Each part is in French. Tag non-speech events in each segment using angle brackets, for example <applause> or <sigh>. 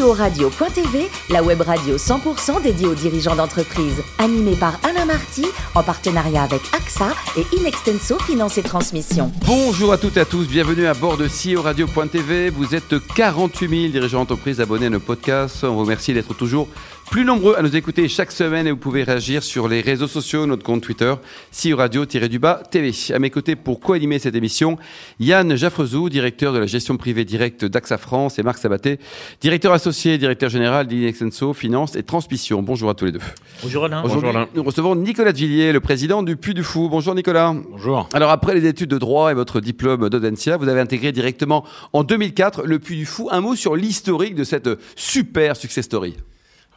CEO Radio.tv, la web radio 100% dédiée aux dirigeants d'entreprise. Animée par Alain Marty, en partenariat avec AXA et Inextenso Finance et Transmission. Bonjour à toutes et à tous, bienvenue à bord de CEO Radio.tv. Vous êtes 48 000 dirigeants d'entreprise abonnés à nos podcasts. On vous remercie d'être toujours plus nombreux à nous écouter chaque semaine et vous pouvez réagir sur les réseaux sociaux, notre compte Twitter, CEO Radio-du-bas TV. À mes côtés pour co-animer cette émission, Yann Jaffrezou, directeur de la gestion privée directe d'AXA France et Marc Sabaté, directeur associé et directeur général d'Inexenso Finance et Transmission. Bonjour à tous les deux. Bonjour Alain. Bonjour Alain. Nous recevons Nicolas Villiers, le président du Puy du Fou. Bonjour Nicolas. Bonjour. Alors après les études de droit et votre diplôme d'Audencia, vous avez intégré directement en 2004 le Puy du Fou. Un mot sur l'historique de cette super success story.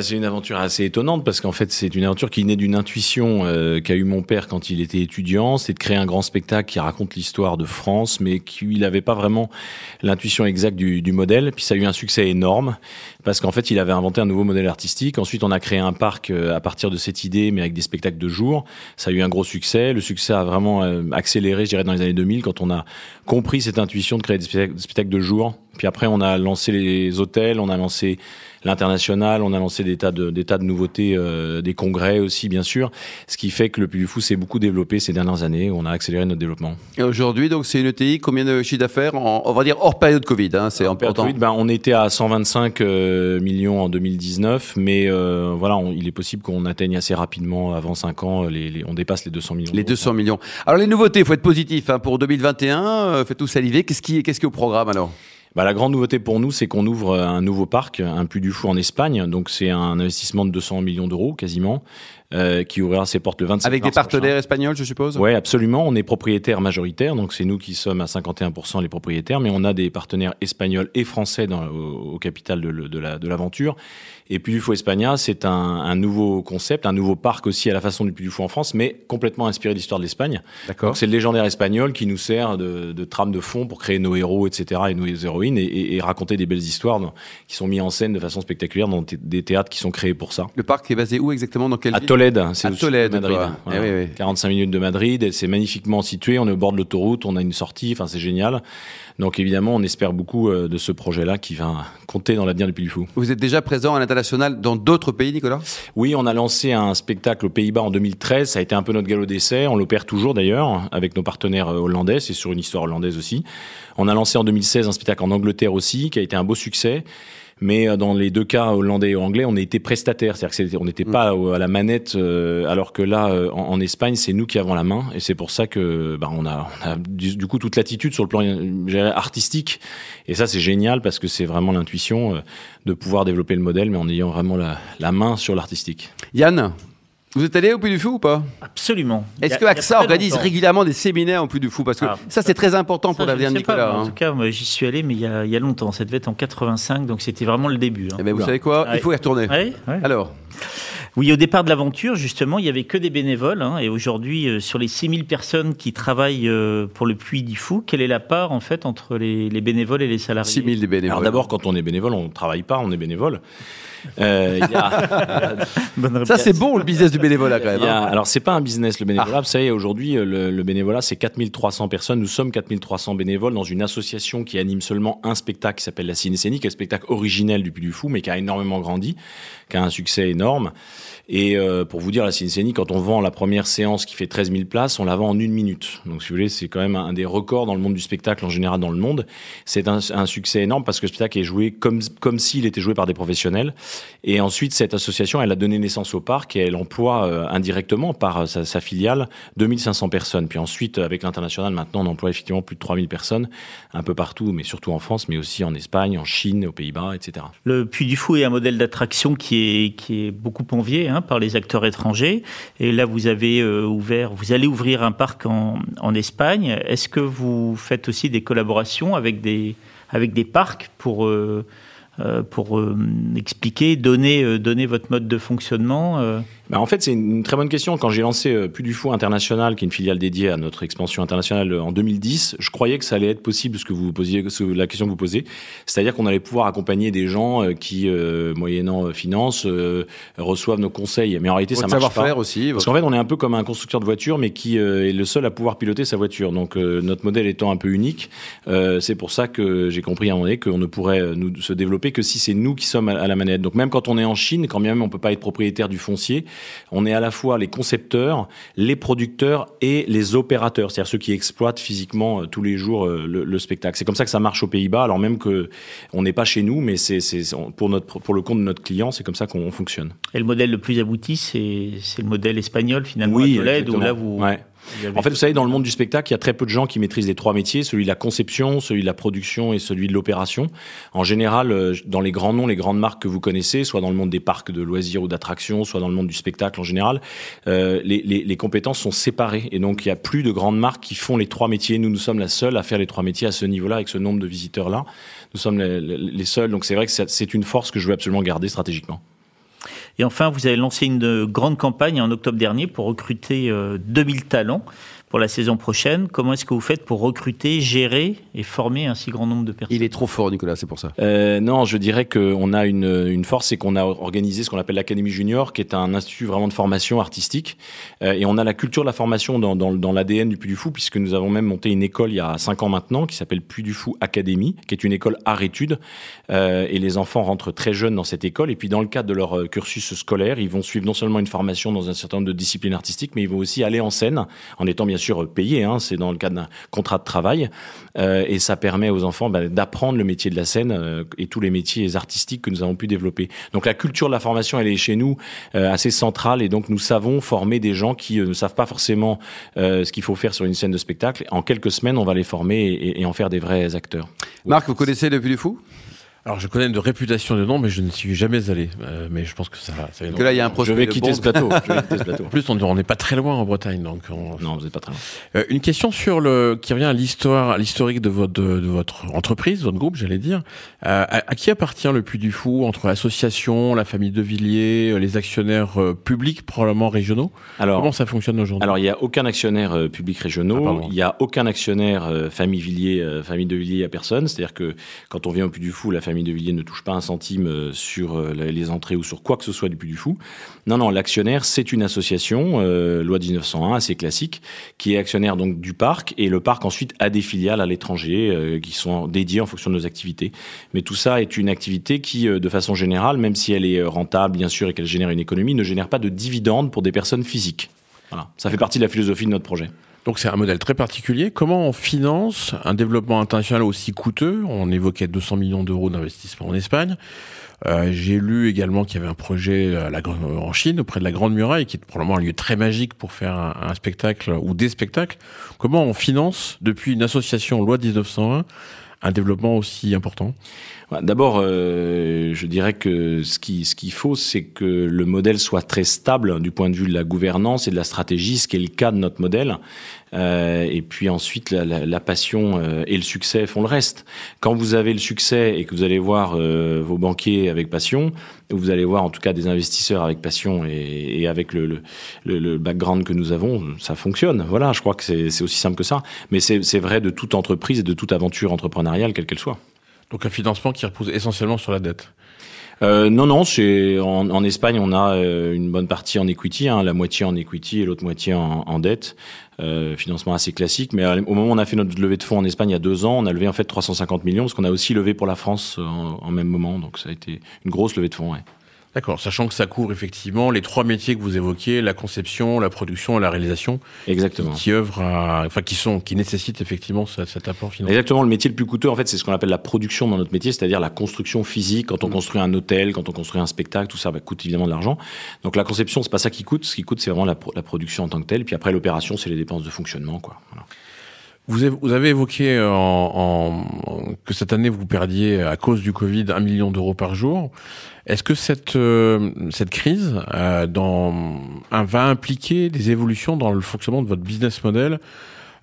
C'est une aventure assez étonnante parce qu'en fait c'est une aventure qui naît d'une intuition euh, qu'a eu mon père quand il était étudiant, c'est de créer un grand spectacle qui raconte l'histoire de France, mais qu'il n'avait pas vraiment l'intuition exacte du, du, modèle. Puis ça a eu un succès énorme parce qu'en fait il avait inventé un nouveau modèle artistique. Ensuite on a créé un parc euh, à partir de cette idée, mais avec des spectacles de jour. Ça a eu un gros succès. Le succès a vraiment euh, accéléré, je dirais, dans les années 2000 quand on a compris cette intuition de créer des spectacles de jour. Puis après on a lancé les hôtels, on a lancé l'international, on a lancé des tas de, des tas de nouveautés, euh, des congrès aussi bien sûr, ce qui fait que le Puy du Fou s'est beaucoup développé ces dernières années, on a accéléré notre développement. Et aujourd'hui, donc c'est une ETI, combien de chiffre d'affaires On va dire hors période Covid, hein, c'est important. COVID, ben, on était à 125 euh, millions en 2019, mais euh, voilà, on, il est possible qu'on atteigne assez rapidement, avant 5 ans, les, les, on dépasse les 200 millions. Les 200 millions. Alors les nouveautés, il faut être positif hein, pour 2021, euh, faites tout saliver. Qu'est-ce qui, qu'est-ce qui est au programme alors? Bah, la grande nouveauté pour nous, c'est qu'on ouvre un nouveau parc, un Puy du Fou en Espagne. Donc c'est un investissement de 200 millions d'euros quasiment. Euh, qui ouvrira ses portes le 25 Avec des partenaires prochain. espagnols, je suppose Oui, absolument. On est propriétaire majoritaire, donc c'est nous qui sommes à 51% les propriétaires, mais on a des partenaires espagnols et français dans, au, au, capital de, de l'aventure. Et Puy du Fou Espagna, c'est un, un, nouveau concept, un nouveau parc aussi à la façon du Puy du Fou en France, mais complètement inspiré de l'histoire de l'Espagne. D'accord. C'est le légendaire espagnol qui nous sert de, de, trame de fond pour créer nos héros, etc., et nos héroïnes, et, et, et raconter des belles histoires dans, qui sont mises en scène de façon spectaculaire dans des théâtres qui sont créés pour ça. Le parc est basé où exactement? Dans quelle à ville? Tolède, c'est à Tolède, Madrid. Voilà. Eh oui, oui. 45 minutes de Madrid, c'est magnifiquement situé, on est au bord de l'autoroute, on a une sortie, enfin c'est génial. Donc évidemment, on espère beaucoup euh, de ce projet-là qui va compter dans l'avenir du Puy du Fou. Vous êtes déjà présent à l'international dans d'autres pays, Nicolas? Oui, on a lancé un spectacle aux Pays-Bas en 2013. Ça a été un peu notre galop d'essai. On l'opère toujours d'ailleurs avec nos partenaires hollandais. C'est sur une histoire hollandaise aussi. On a lancé en 2016 un spectacle en Angleterre aussi, qui a été un beau succès mais dans les deux cas hollandais et anglais, on a été prestataire, c'est-à-dire qu'on n'était pas à la manette, euh, alors que là, euh, en, en, Espagne, c'est nous qui avons la main, et c'est pour ça que bah, on a, on a du, du, coup toute l'attitude sur le plan artistique, et ça c'est génial parce que c'est vraiment l'intuition euh, de pouvoir développer le modèle, mais en ayant vraiment la, la main sur l'artistique. Yann, vous êtes allé au Puy du Fou ou pas? Absolument. Est-ce que AXA organise régulièrement des séminaires au Puy du Fou? Parce que ah, ça, c'est très important pour l'avenir de Nicolas. Pas, hein. En tout cas, moi, j'y suis allé, mais il y, a, il y, a, longtemps. Ça devait être en 85, donc c'était vraiment le début. Hein. Eh bien, vous savez quoi? Il faut y retourner. Ouais, ouais. Alors oui, au départ de l'aventure, justement, il y avait que des bénévoles. Hein, et aujourd'hui, euh, sur les 6000 personnes qui travaillent euh, pour le Puy du Fou, quelle est la part, en fait, entre les, les bénévoles et les salariés? 6000 des bénévoles. Alors d'abord, quand on est bénévole, on ne travaille pas, on est bénévole. Euh, y a... <laughs> ça c'est bon le business du bénévolat quand même. A, alors c'est pas un business le bénévolat. Ah. Vous savez aujourd'hui le, le, bénévolat c'est 4300 personnes. Nous sommes 4300 bénévoles dans une association qui anime seulement un spectacle qui s'appelle la Cinécénie, qui est un spectacle originel du Puy du Fou, mais qui a énormément grandi, qui a un succès énorme. Et euh, pour vous dire, la Cinécénie, quand on vend la première séance qui fait 13 000 places, on la vend en une minute. Donc, si vous voulez, c'est quand même un des records dans le monde du spectacle en général dans le monde. C'est un, succès énorme parce que le spectacle est joué comme comme s'il était joué par des professionnels. Et ensuite, cette association, elle a donné naissance au parc et elle emploie euh, indirectement par sa, sa, filiale 2500 personnes. Puis ensuite, avec l'international, maintenant, on emploie effectivement plus de 3000 personnes un peu partout, mais surtout en France, mais aussi en Espagne, en Chine, aux Pays-Bas, etc. Le Puy du Fou est un modèle d'attraction qui est qui est beaucoup envié. Hein, par les acteurs étrangers. Et là, vous avez euh, ouvert, vous allez ouvrir un parc en, Espagne. Est-ce que vous faites aussi des collaborations avec des, avec des parcs pour, euh, pour euh, expliquer, donner, donner votre mode de fonctionnement bah, En fait, c'est une très bonne question. Quand j'ai lancé euh, Plus du Fou International, qui est une filiale dédiée à notre expansion internationale euh, en 2010, je croyais que ça allait être possible, ce que vous posiez, la question que vous posez. C'est-à-dire qu'on allait pouvoir accompagner des gens euh, qui, moyennant finance, reçoivent nos conseils. Mais en réalité, ça marche pas. savoir-faire aussi. Parce qu'en fait, on est un peu comme un constructeur de voiture, mais qui est le seul à pouvoir piloter sa voiture. Donc, notre modèle étant un peu unique, c'est pour ça que j'ai compris à un moment donné qu'on ne pourrait nous, se développer que si c'est nous qui sommes à, la manette. Donc, même quand on est en Chine, quand même on peut pas être propriétaire du foncier, on est à la fois les concepteurs, les producteurs et les opérateurs, c'est-à-dire ceux qui exploitent physiquement euh, tous les jours euh, le, spectacle. C'est comme ça que ça marche aux Pays-Bas, alors même que on n'est pas chez nous, mais c'est pour notre pour le compte de notre client, c'est comme ça qu'on fonctionne. Et le modèle le plus abouti, c'est le modèle espagnol finalement, oui, à où là vous en fait, vous savez, dans le monde du spectacle, il y a très peu de gens qui maîtrisent les trois métiers, celui de la conception, celui de la production et celui de l'opération. En général, euh, dans les grands noms, les grandes marques que vous connaissez, soit dans le monde des parcs de loisirs ou d'attractions, soit dans le monde du spectacle en général, euh, les, compétences sont séparées. Et donc, il y a plus de grandes marques qui font les trois métiers. Nous, nous sommes la seule à faire les trois métiers à ce niveau-là, avec ce nombre de visiteurs-là. Nous sommes les, les seuls. Donc, c'est vrai que c'est une force que je veux absolument garder stratégiquement. Et enfin, vous avez lancé une grande campagne en octobre dernier pour recruter 2000 euh, talents pour la saison prochaine. Comment est-ce que vous faites pour recruter, gérer et former un si grand nombre de personnes? Il est trop fort, Nicolas, c'est pour ça. Euh, non, je dirais qu'on a une, une force, c'est qu'on a organisé ce qu'on appelle l'Académie Junior, qui est un institut vraiment de formation artistique. Euh, et on a la culture de la formation dans, dans, dans l'ADN du Puy du Fou, puisque nous avons même monté une école il y a cinq ans maintenant, qui s'appelle Puy du Fou Académie, qui est une école art-études. Euh, et les enfants rentrent très jeunes dans cette école. Et puis, dans le cadre de leur cursus scolaire, ils vont suivre non seulement une formation dans un certain nombre de disciplines artistiques, mais ils vont aussi aller en scène, en étant bien sûr payé, hein, c'est dans le cadre d'un contrat de travail, euh, et ça permet aux enfants bah, d'apprendre le métier de la scène euh, et tous les métiers artistiques que nous avons pu développer. Donc la culture de la formation, elle est chez nous euh, assez centrale, et donc nous savons former des gens qui ne savent pas forcément ce qu'il faut faire sur une scène de spectacle. En quelques semaines, on va les former et, et en faire des vrais acteurs. Marc, vous connaissez le Puy du Fou alors je connais de réputation de nom, mais je ne suis jamais allé. Euh, mais je pense que ça va. Ça que là, il y a un projet. <laughs> Je vais quitter ce plateau. En plus, on n'est pas très loin en Bretagne, donc. Non, vous n'êtes pas très loin. Euh, une question sur le qui revient à l'histoire, à l'historique de votre de, votre entreprise, votre groupe, j'allais dire. Euh, à, qui appartient le Puy du Fou entre l'association, la famille de Villiers, euh, les actionnaires euh, publics probablement régionaux? Alors comment ça fonctionne aujourd'hui? Alors il n'y a aucun actionnaire public régionaux. Ah, il n'y a aucun actionnaire famille Villiers, famille de Villiers à personne. C'est-à-dire que quand on vient au Puy du Fou, la famille famille de Villiers ne touche pas un centime euh, sur euh, les entrées ou sur quoi que ce soit du Puy du Fou. Non, non, l'actionnaire, c'est une association, euh, loi 1901, assez classique, qui est actionnaire donc du parc, et le parc ensuite a des filiales à l'étranger qui sont dédiées en fonction de nos activités. Mais tout ça est une activité qui, de façon générale, même si elle est rentable, bien sûr, et qu'elle génère une économie, ne génère pas de dividendes pour des personnes physiques. Voilà. Ça fait partie de la philosophie de notre projet. Donc c'est un modèle très particulier. Comment on finance un développement international aussi coûteux? On évoquait 200 millions d'euros d'investissement en Espagne. Euh, J'ai lu également qu'il y avait un projet à la, en Chine, auprès de la Grande Muraille, qui est probablement un lieu très magique pour faire un, un spectacle ou des spectacles. Comment on finance, depuis une association loi 1901, un développement aussi important D'abord, euh, je dirais que ce qu'il ce qu'il faut, c'est que le modèle soit très stable du point de vue de la gouvernance et de la stratégie, ce qui est le cas de notre modèle. Euh, et puis ensuite, la, la, la passion euh, et le succès font le reste. Quand vous avez le succès et que vous allez voir euh, vos banquiers avec passion, vous allez voir en tout cas des investisseurs avec passion et, et avec le, le, le, background que nous avons, ça fonctionne. Voilà, je crois que c'est aussi simple que ça. Mais c'est vrai de toute entreprise et de toute aventure entrepreneuriale, quelle qu'elle soit. Donc un financement qui repose essentiellement sur la dette euh, non, non, c'est en, Espagne, on a euh, une bonne partie en equity, hein, la moitié en equity et l'autre moitié en, dette. Euh, financement assez classique. Mais au moment où on a fait notre levée de fonds en Espagne il y a deux ans, on a levé en fait 350 millions parce qu'on a aussi levé pour la France en, même moment. Donc ça a été une grosse levée de fonds. D'accord, sachant que ça couvre effectivement les trois métiers que vous évoquiez, la conception, la production et la réalisation. Exactement. Qui, qui œuvrent enfin qui sont, qui nécessitent effectivement cet apport financier. Exactement. Le métier le plus coûteux, en fait, c'est ce qu'on appelle la production dans notre métier, c'est-à-dire la construction physique. Quand on mmh. construit un hôtel, quand on construit un spectacle, tout ça bah, coûte évidemment de l'argent. Donc la conception, c'est pas ça qui coûte. Ce qui coûte, c'est vraiment la, la, production en tant que telle. Puis après, l'opération, c'est les dépenses de fonctionnement, quoi. Voilà. Vous avez, évoqué en, en, que cette année vous perdiez à cause du Covid un million d'euros par jour. Est-ce que cette euh, cette crise euh, dans, va impliquer des évolutions dans le fonctionnement de votre business model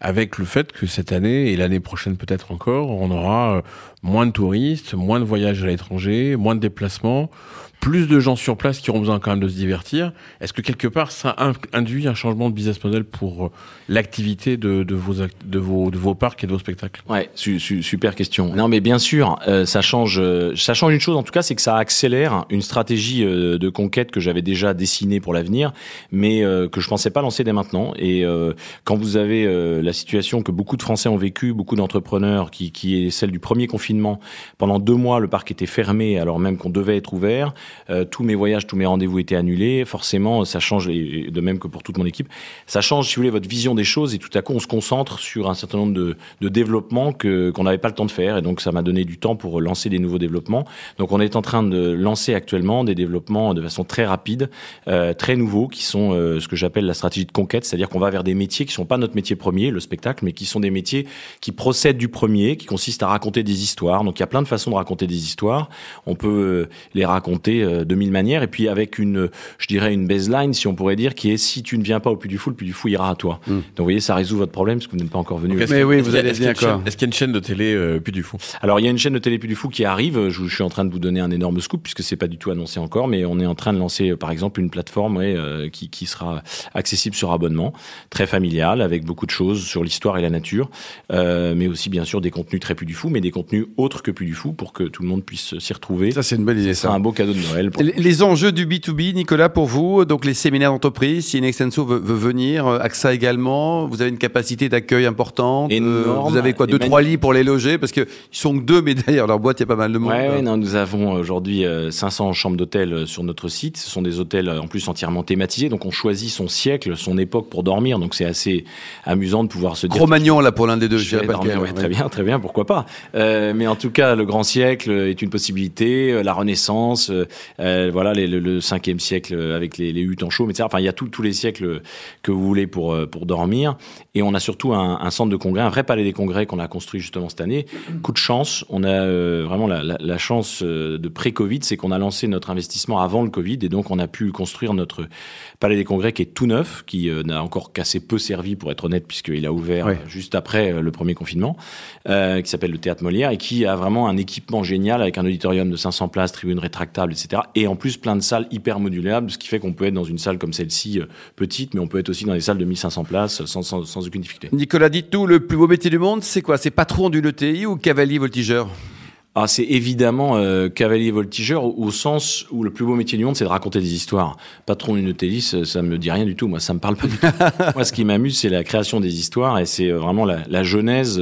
avec le fait que cette année et l'année prochaine peut-être encore, on aura euh, moins de touristes, moins de voyages à l'étranger, moins de déplacements, plus de gens sur place qui auront besoin quand même de se divertir. Est-ce que quelque part ça induit un changement de business model pour euh, l'activité de, vos, de, vos, de vos parcs et de vos spectacles? Ouais, su, su, super question. Non, mais bien sûr, euh, ça change. Euh, ça change une chose en tout cas, c'est que ça accélère une stratégie de conquête que j'avais déjà dessinée pour l'avenir, mais que je pensais pas lancer dès maintenant. Et quand vous avez la situation que beaucoup de Français ont vécu, beaucoup d'entrepreneurs, qui, qui est celle du premier confinement, pendant deux mois, le parc était fermé alors même qu'on devait être ouvert. Euh, tous mes voyages, tous mes rendez-vous étaient annulés. Forcément, ça change, et de même que pour toute mon équipe, ça change, si vous voulez, votre vision des choses. Et tout à coup, on se concentre sur un certain nombre de, développements qu'on n'avait pas le temps de faire. Et donc, ça m'a donné du temps pour lancer des nouveaux développements. Donc, on est en train de lancer actuellement des développements de façon très rapide, euh, très nouveaux, qui sont euh, ce que j'appelle la stratégie de conquête, c'est-à-dire qu'on va vers des métiers qui sont pas notre métier premier, le spectacle, mais qui sont des métiers qui procèdent du premier, qui consistent à raconter des histoires. Donc, il y a plein de façons de raconter des histoires. On peut les raconter euh, de mille manières et puis avec une, je dirais une baseline, si on pourrait dire, qui est si tu ne viens pas au Puy du Fou, le Puy du Fou ira à toi. Hmm. Donc vous voyez, ça résout votre problème parce que vous n'êtes pas encore venu. mais oui, vous allez bien quoi. Est-ce qu'il y a une chaîne de télé euh, Puy du Fou Alors il y a une chaîne de télé Puy du Fou qui arrive. Je, je, suis en train de vous donner un énorme scoop puisque c'est pas du tout annoncé encore, mais on est en train de lancer par exemple une plateforme ouais, euh, qui, qui sera accessible sur abonnement, très familiale, avec beaucoup de choses sur l'histoire et la nature, euh, mais aussi bien sûr des contenus très Puy du Fou, mais des contenus autres que Puy du Fou pour que tout le monde puisse s'y retrouver. Ça c'est une bonne idée. C'est un beau cadeau de Noël. Les, les enjeux du B2B, Nicolas, pour vous, donc les séminaires d'entreprise, si Inextenso veut, veut venir, AXA également, vous avez une capacité d'accueil importante. Euh, vous avez quoi, deux, trois lits pour les loger Parce qu'ils sont que deux, mais <laughs> derrière leur boîte, il y a pas mal de monde. Ouais, non, nous avons aujourd'hui 500 euh, chambres d'hôtel euh, sur notre site. Ce sont des hôtels en plus entièrement thématisés, donc on choisit son siècle, son époque pour dormir. Donc c'est assez amusant de pouvoir se dire. Cro-Magnon là pour l'un des deux. Je vais dormir, ouais, très bien, très bien, pourquoi pas. Euh, mais en tout cas, le grand siècle est une possibilité. La Renaissance, euh, voilà, les, le, le 5e siècle avec les, les huttes en chaume, etc. Enfin, il y a tous les siècles que vous voulez pour, euh, pour dormir. Et on a surtout un, un, centre de congrès, un vrai palais des congrès qu'on a construit justement cette année. Coup de chance, on a euh, vraiment la, la, la, chance euh, de pré-Covid, c'est qu'on a lancé notre investissement avant le Covid et donc on a pu construire notre palais des congrès qui est tout neuf, qui n'a encore qu'assez peu servi pour être honnête puisqu'il a ouvert juste après le premier confinement, qui s'appelle le Théâtre Molière et qui a vraiment un équipement génial avec un auditorium de 500 places, tribune rétractable, etc. Et en plus plein de salles hyper modulables, ce qui fait qu'on peut être dans une salle comme celle-ci, euh, petite, mais on peut être aussi dans des salles de 1500 places sans, sans, sans aucune difficulté. Nicolas, dites-nous, le plus beau métier du monde, c'est quoi? C'est patron du ETI ou cavalier voltigeur? Ah, c'est évidemment euh, cavalier voltigeur au, sens où le plus beau métier du monde, c'est de raconter des histoires. Patron d'une ETI, ça me dit rien du tout. Moi, ça me parle pas du tout. <laughs> Moi, ce qui m'amuse, c'est la création des histoires et c'est euh, vraiment la, la genèse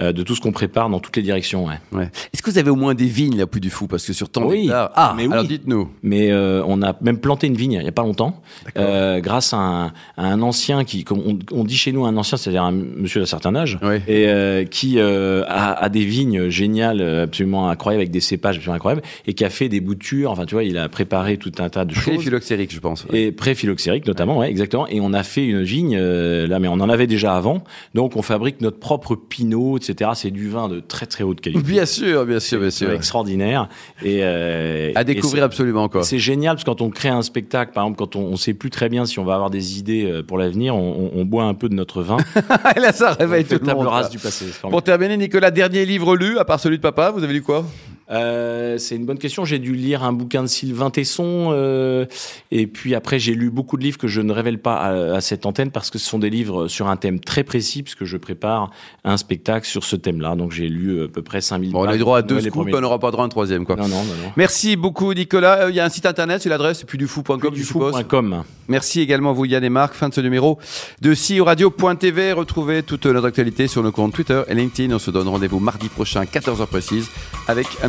euh, de tout ce qu'on prépare dans toutes les directions. Ouais. ouais. Est-ce que vous avez au moins des vignes là, plus du fou? Parce que sur tant oui. Ah, mais oui. alors dites-nous. Mais euh, on a même planté une vigne il y a pas longtemps, euh, grâce à un, à un, ancien qui, comme on, on, dit chez nous, un ancien, c'est-à-dire un monsieur d'un certain âge, et qui a, a, des vignes géniales, absolument incroyables avec des cépages absolument incroyables et qui a fait des boutures. Enfin, tu vois, il a préparé tout un tas de choses. Pré-phylloxérique, je pense. Ouais. Et pré-phylloxérique, notamment, ouais. ouais. exactement. Et on a fait une vigne euh, là, mais on en avait déjà avant. Donc, on fabrique notre propre pinot, etc. C'est du vin de très très haute qualité. Bien sûr, bien sûr, bien sûr. Extraordinaire. Et euh, à découvrir et absolument quoi. C'est génial parce que quand on crée un spectacle, par exemple, quand on, on sait plus très bien si on va avoir des idées euh, pour l'avenir, on, on, boit un peu de notre vin. et <laughs> là, ça réveille tout le monde. rase du passé. Pour terminer, Nicolas, dernier livre lu à part celui de papa, vous avez lu quoi? Euh, c'est une bonne question. J'ai dû lire un bouquin de Sylvain Tesson, euh, et puis après j'ai lu beaucoup de livres que je ne révèle pas à, à, cette antenne parce que ce sont des livres sur un thème très précis, puisque je prépare un spectacle sur ce thème-là. Donc j'ai lu euh, à peu près 5000 bon, On a eu droit à deux scoops, on n'aura pas droit à un troisième. Quoi. Non, non, non. Merci beaucoup Nicolas. Il y a un site internet, c'est l'adresse, plus du fou.com. Merci également vous Yann et Marc. Fin de ce numéro de CEO Radio.tv. Retrouvez toute notre actualité sur nos comptes Twitter et LinkedIn. On se donne rendez-vous mardi prochain, 14h précise, avec un